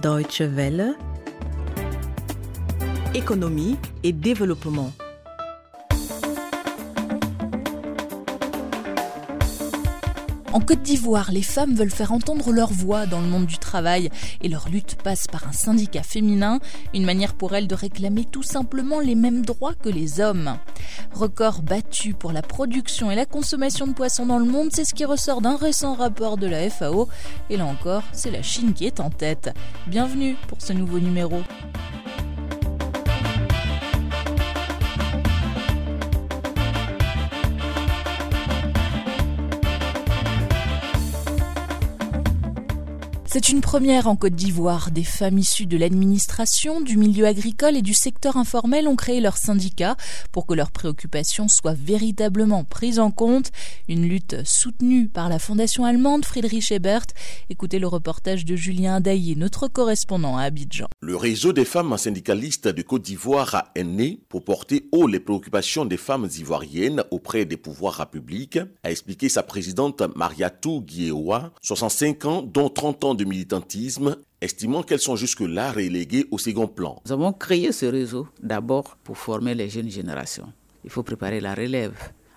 Deutsche Welle, économie et développement. En Côte d'Ivoire, les femmes veulent faire entendre leur voix dans le monde du travail et leur lutte passe par un syndicat féminin, une manière pour elles de réclamer tout simplement les mêmes droits que les hommes. Record battu pour la production et la consommation de poissons dans le monde, c'est ce qui ressort d'un récent rapport de la FAO. Et là encore, c'est la Chine qui est en tête. Bienvenue pour ce nouveau numéro. C'est une première en Côte d'Ivoire. Des femmes issues de l'administration, du milieu agricole et du secteur informel ont créé leur syndicat pour que leurs préoccupations soient véritablement prises en compte. Une lutte soutenue par la fondation allemande Friedrich Ebert. Écoutez le reportage de Julien Daillé, notre correspondant à Abidjan. Le réseau des femmes syndicalistes de Côte d'Ivoire est né pour porter haut les préoccupations des femmes ivoiriennes auprès des pouvoirs publics, a expliqué sa présidente Mariatou Guiewa, 65 ans, dont 30 ans de militantisme, estimant qu'elles sont jusque-là reléguées au second plan. Nous avons créé ce réseau d'abord pour former les jeunes générations. Il faut préparer la relève.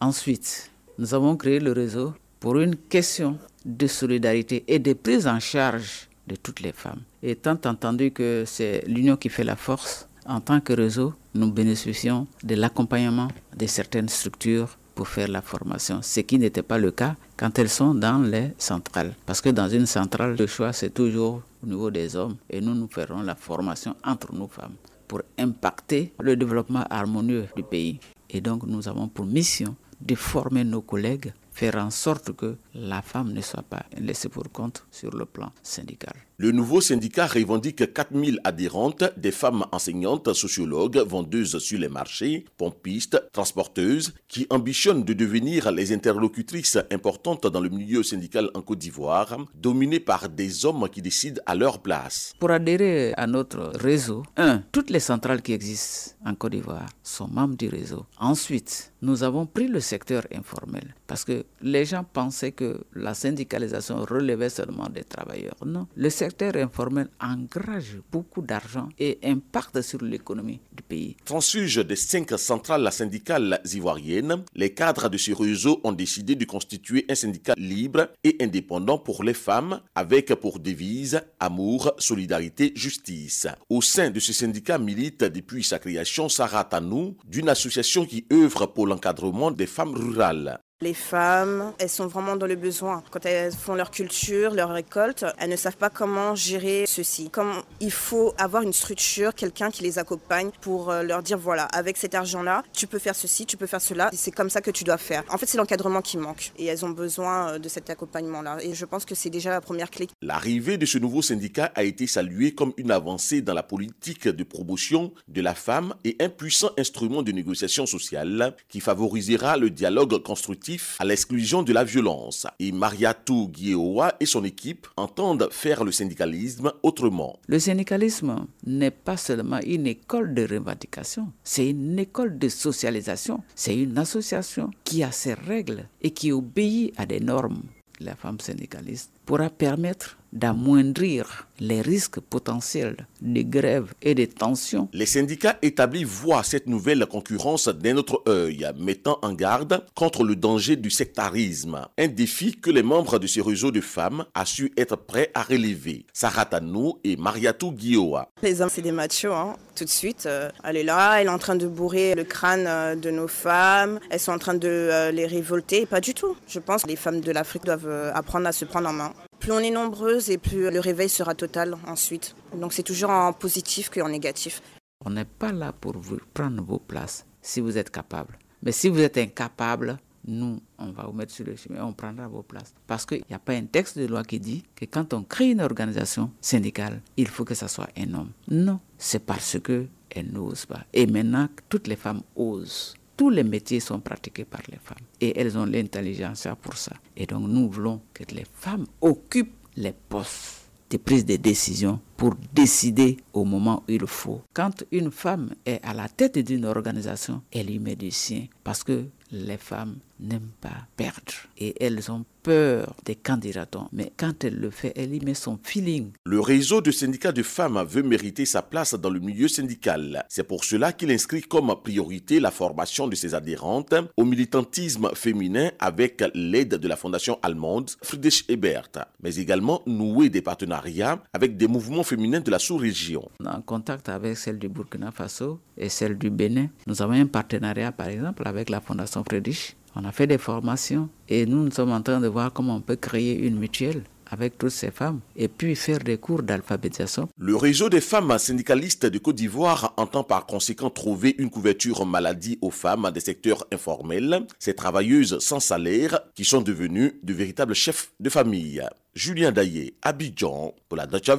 Ensuite, nous avons créé le réseau pour une question de solidarité et de prise en charge de toutes les femmes. Étant entendu que c'est l'union qui fait la force, en tant que réseau, nous bénéficions de l'accompagnement de certaines structures pour faire la formation, ce qui n'était pas le cas quand elles sont dans les centrales. Parce que dans une centrale, le choix, c'est toujours au niveau des hommes et nous, nous ferons la formation entre nous femmes pour impacter le développement harmonieux du pays. Et donc, nous avons pour mission de former nos collègues, faire en sorte que la femme ne soit pas laissée pour compte sur le plan syndical. Le nouveau syndicat revendique 4000 adhérentes, des femmes enseignantes, sociologues, vendeuses sur les marchés, pompistes, transporteuses, qui ambitionnent de devenir les interlocutrices importantes dans le milieu syndical en Côte d'Ivoire, dominé par des hommes qui décident à leur place. Pour adhérer à notre réseau, un, toutes les centrales qui existent en Côte d'Ivoire sont membres du réseau. Ensuite, nous avons pris le secteur informel parce que les gens pensaient que la syndicalisation relevait seulement des travailleurs. Non, le secteur informel engage beaucoup d'argent et impacte sur l'économie du pays. Transfuge des cinq centrales syndicales ivoiriennes, les cadres de ce réseau ont décidé de constituer un syndicat libre et indépendant pour les femmes avec pour devise amour, solidarité, justice. Au sein de ce syndicat milite depuis sa création Sarah Tanou, d'une association qui œuvre pour l'encadrement des femmes rurales. Les femmes, elles sont vraiment dans le besoin. Quand elles font leur culture, leur récolte, elles ne savent pas comment gérer ceci. Comme il faut avoir une structure, quelqu'un qui les accompagne pour euh, leur dire voilà, avec cet argent-là, tu peux faire ceci, tu peux faire cela. C'est comme ça que tu dois faire. En fait, c'est l'encadrement qui manque et elles ont besoin euh, de cet accompagnement-là. Et je pense que c'est déjà la première clé. L'arrivée de ce nouveau syndicat a été saluée comme une avancée dans la politique de promotion de la femme et un puissant instrument de négociation sociale qui favorisera le dialogue constructif à l'exclusion de la violence. Et Mariatou Guieoa et son équipe entendent faire le syndicalisme autrement. Le syndicalisme n'est pas seulement une école de revendication, c'est une école de socialisation. C'est une association qui a ses règles et qui obéit à des normes. La femme syndicaliste pourra permettre d'amoindrir les risques potentiels de grève et de tensions. Les syndicats établis voient cette nouvelle concurrence d'un autre œil, mettant en garde contre le danger du sectarisme, un défi que les membres de ce réseau de femmes a su être prêts à relever. Sarah Tanou et Mariatou Guioa. Les hommes, c'est des machos, hein. tout de suite. Euh, elle est là, elle est en train de bourrer le crâne euh, de nos femmes, elles sont en train de euh, les révolter, pas du tout. Je pense que les femmes de l'Afrique doivent apprendre à se prendre en main. Plus on est nombreuses et plus le réveil sera total ensuite. Donc c'est toujours en positif qu'en négatif. On n'est pas là pour vous prendre vos places si vous êtes capable. Mais si vous êtes incapable, nous, on va vous mettre sur le chemin, on prendra vos places. Parce qu'il n'y a pas un texte de loi qui dit que quand on crée une organisation syndicale, il faut que ce soit un homme. Non, c'est parce qu'elle n'ose pas. Et maintenant, toutes les femmes osent tous les métiers sont pratiqués par les femmes et elles ont l'intelligence pour ça. Et donc nous voulons que les femmes occupent les postes de prise de décision pour décider au moment où il faut. Quand une femme est à la tête d'une organisation, elle y met du sien parce que les femmes n'aiment pas perdre et elles ont peur des candidats. Mais quand elle le fait, elle y met son feeling. Le réseau de syndicats de femmes veut mériter sa place dans le milieu syndical. C'est pour cela qu'il inscrit comme priorité la formation de ses adhérentes au militantisme féminin avec l'aide de la fondation allemande Friedrich Ebert, mais également nouer des partenariats avec des mouvements féminins de la sous-région. En contact avec celle du Burkina Faso et celle du Bénin, nous avons un partenariat par exemple avec la fondation Friedrich on a fait des formations et nous, nous sommes en train de voir comment on peut créer une mutuelle avec toutes ces femmes et puis faire des cours d'alphabétisation. Le réseau des femmes syndicalistes de Côte d'Ivoire entend par conséquent trouver une couverture maladie aux femmes des secteurs informels, ces travailleuses sans salaire qui sont devenues de véritables chefs de famille. Julien Daillé, Abidjan, pour la Deutsche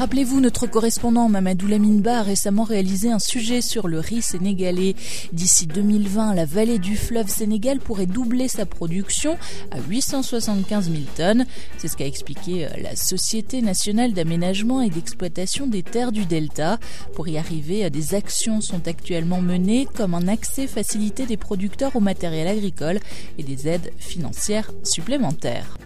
Rappelez-vous, notre correspondant Mamadou Laminba a récemment réalisé un sujet sur le riz sénégalais. D'ici 2020, la vallée du fleuve Sénégal pourrait doubler sa production à 875 000 tonnes. C'est ce qu'a expliqué euh, la Société nationale d'aménagement et d'exploitation des terres du Delta. Pour y arriver, euh, des actions sont actuellement menées comme un accès facilité des producteurs au matériel agricole et des aides financières supplémentaires.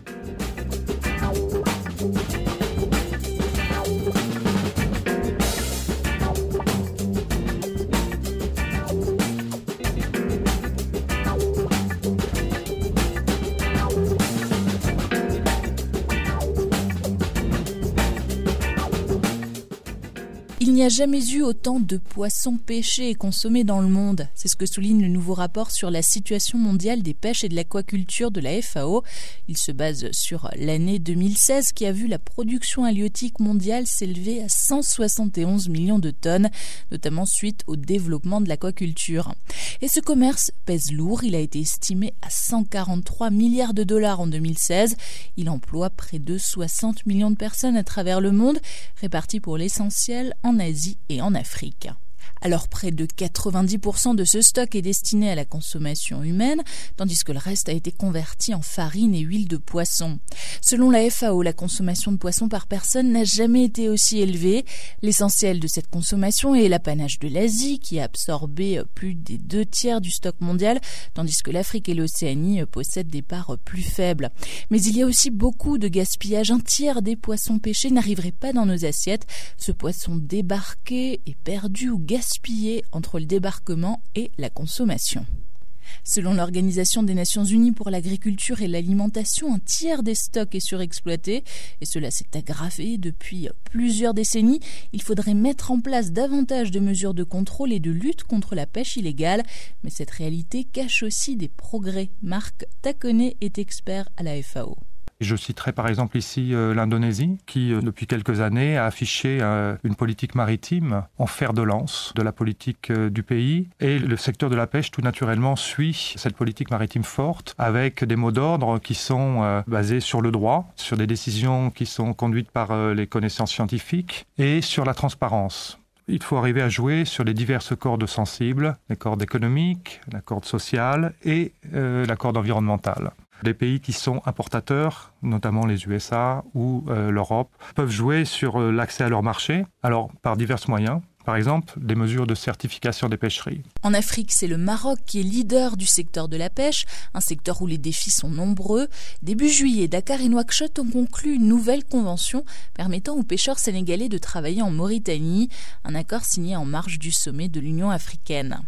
N'y a jamais eu autant de poissons pêchés et consommés dans le monde. C'est ce que souligne le nouveau rapport sur la situation mondiale des pêches et de l'aquaculture de la FAO. Il se base sur l'année 2016 qui a vu la production halieutique mondiale s'élever à 171 millions de tonnes, notamment suite au développement de l'aquaculture. Et ce commerce pèse lourd. Il a été estimé à 143 milliards de dollars en 2016. Il emploie près de 60 millions de personnes à travers le monde, réparties pour l'essentiel en Asie et en Afrique. Alors près de 90% de ce stock est destiné à la consommation humaine, tandis que le reste a été converti en farine et huile de poisson. Selon la FAO, la consommation de poisson par personne n'a jamais été aussi élevée. L'essentiel de cette consommation est l'apanage de l'Asie, qui a absorbé plus des deux tiers du stock mondial, tandis que l'Afrique et l'Océanie possèdent des parts plus faibles. Mais il y a aussi beaucoup de gaspillage. Un tiers des poissons pêchés n'arriverait pas dans nos assiettes. Ce poisson débarqué est perdu ou gaspillé entre le débarquement et la consommation. Selon l'Organisation des Nations Unies pour l'agriculture et l'alimentation, un tiers des stocks est surexploité et cela s'est aggravé depuis plusieurs décennies. Il faudrait mettre en place davantage de mesures de contrôle et de lutte contre la pêche illégale, mais cette réalité cache aussi des progrès. Marc Taconnet est expert à la FAO. Je citerai par exemple ici euh, l'Indonésie qui, euh, depuis quelques années, a affiché euh, une politique maritime en fer de lance de la politique du pays. Et le secteur de la pêche, tout naturellement, suit cette politique maritime forte avec des mots d'ordre qui sont basés sur le droit, sur des décisions qui sont conduites par les connaissances scientifiques et sur la transparence. Il faut arriver à jouer sur les diverses cordes sensibles, les cordes économiques, la corde sociale et la corde environnementale. Les pays qui sont importateurs, notamment les USA ou euh, l'Europe, peuvent jouer sur euh, l'accès à leur marché, alors par divers moyens. Par exemple, des mesures de certification des pêcheries. En Afrique, c'est le Maroc qui est leader du secteur de la pêche, un secteur où les défis sont nombreux. Début juillet, Dakar et Nouakchott ont conclu une nouvelle convention permettant aux pêcheurs sénégalais de travailler en Mauritanie, un accord signé en marge du sommet de l'Union africaine.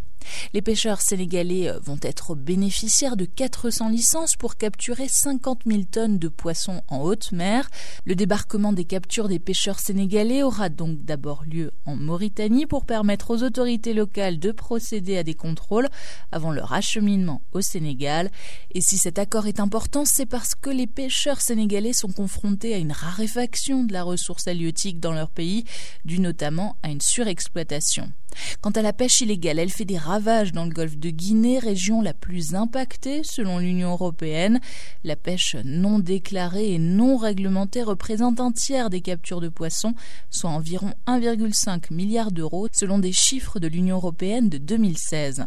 Les pêcheurs sénégalais euh, vont être bénéficiaires de 400 licences pour capturer 50 000 tonnes de poissons en haute mer. Le débarquement des captures des pêcheurs sénégalais aura donc d'abord lieu en Mauritanie pour permettre aux autorités locales de procéder à des contrôles avant leur acheminement au Sénégal. Et si cet accord est important, c'est parce que les pêcheurs sénégalais sont confrontés à une raréfaction de la ressource halieutique dans leur pays, due notamment à une surexploitation. Quant à la pêche illégale, elle fait des ravages dans le golfe de Guinée, région la plus impactée selon l'Union européenne. La pêche non déclarée et non réglementée représente un tiers des captures de poissons, soit environ 1,5 milliard d'euros selon des chiffres de l'Union européenne de 2016.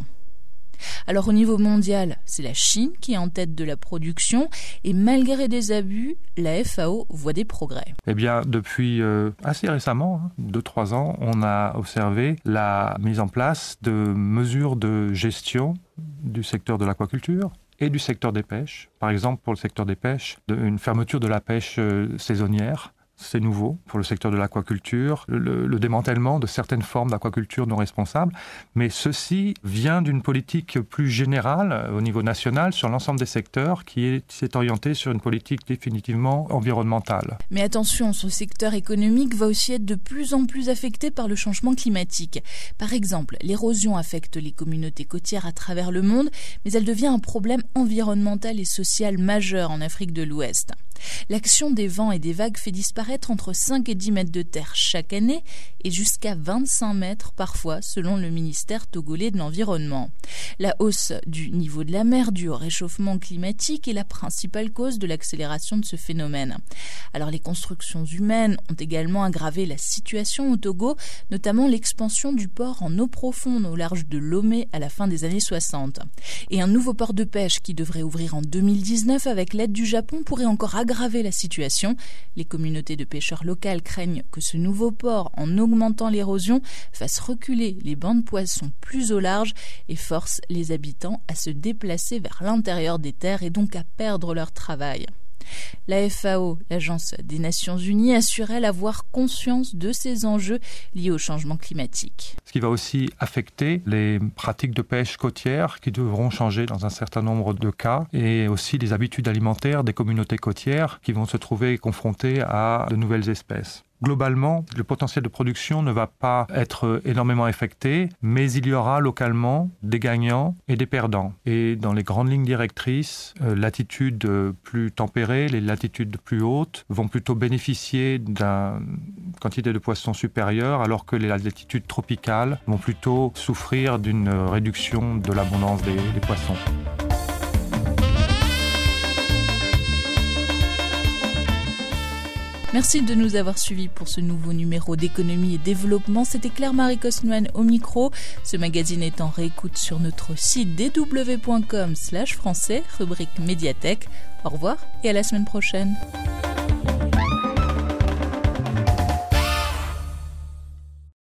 Alors au niveau mondial, c'est la Chine qui est en tête de la production et malgré des abus, la FAO voit des progrès. Eh bien, depuis euh, assez récemment, 2-3 hein, ans, on a observé la mise en place de mesures de gestion du secteur de l'aquaculture et du secteur des pêches. Par exemple, pour le secteur des pêches, une fermeture de la pêche euh, saisonnière c'est nouveau pour le secteur de l'aquaculture, le, démantèlement de certaines formes d'aquaculture non responsables, mais ceci vient d'une politique plus générale euh, au niveau national sur l'ensemble des secteurs qui s'est orientée sur une politique définitivement environnementale. Mais attention, ce secteur économique va aussi être de plus en plus affecté par le changement climatique. Par exemple, l'érosion affecte les communautés côtières à travers le monde, mais elle devient un problème environnemental et social majeur en Afrique de l'Ouest. L'action des vents et des vagues fait disparaître entre 5 et 10 mètres de terre chaque année et jusqu'à 25 mètres parfois selon le ministère togolais de l'Environnement. La hausse du niveau de la mer due au réchauffement climatique est la principale cause de l'accélération de ce phénomène. Alors les constructions humaines ont également aggravé la situation au Togo, notamment l'expansion du port en eau profonde au large de Lomé à la fin des années 60. Et un nouveau port de pêche qui devrait ouvrir en 2019 avec l'aide du Japon pourrait encore aggraver la situation. Les communautés de pêcheurs locales craignent que ce nouveau port, en augmentant l'érosion, fasse reculer les bancs de poissons plus au large et force les habitants à se déplacer vers l'intérieur des terres et donc à perdre leur travail. La FAO, l'Agence des Nations Unies, assurait avoir conscience de ces enjeux liés au changement climatique. Ce qui va aussi affecter les pratiques de pêche côtière qui devront changer dans un certain nombre de cas et aussi les habitudes alimentaires des communautés côtières qui vont se trouver confrontées à de nouvelles espèces. Globalement, le potentiel de production ne va pas être énormément affecté, mais il y aura localement des gagnants et des perdants. Et dans les grandes lignes directrices, euh, l'attitude plus tempérée, les latitudes plus hautes vont plutôt bénéficier d'une quantité de poissons supérieure, alors que les latitudes tropicales vont plutôt souffrir d'une réduction de l'abondance des poissons. Merci de nous avoir suivis pour ce nouveau numéro d'économie et développement. C'était Claire-Marie Cosnoine au micro. Ce magazine est en réécoute sur notre site dw.com slash français, rubrique médiathèque. Au revoir et à la semaine prochaine.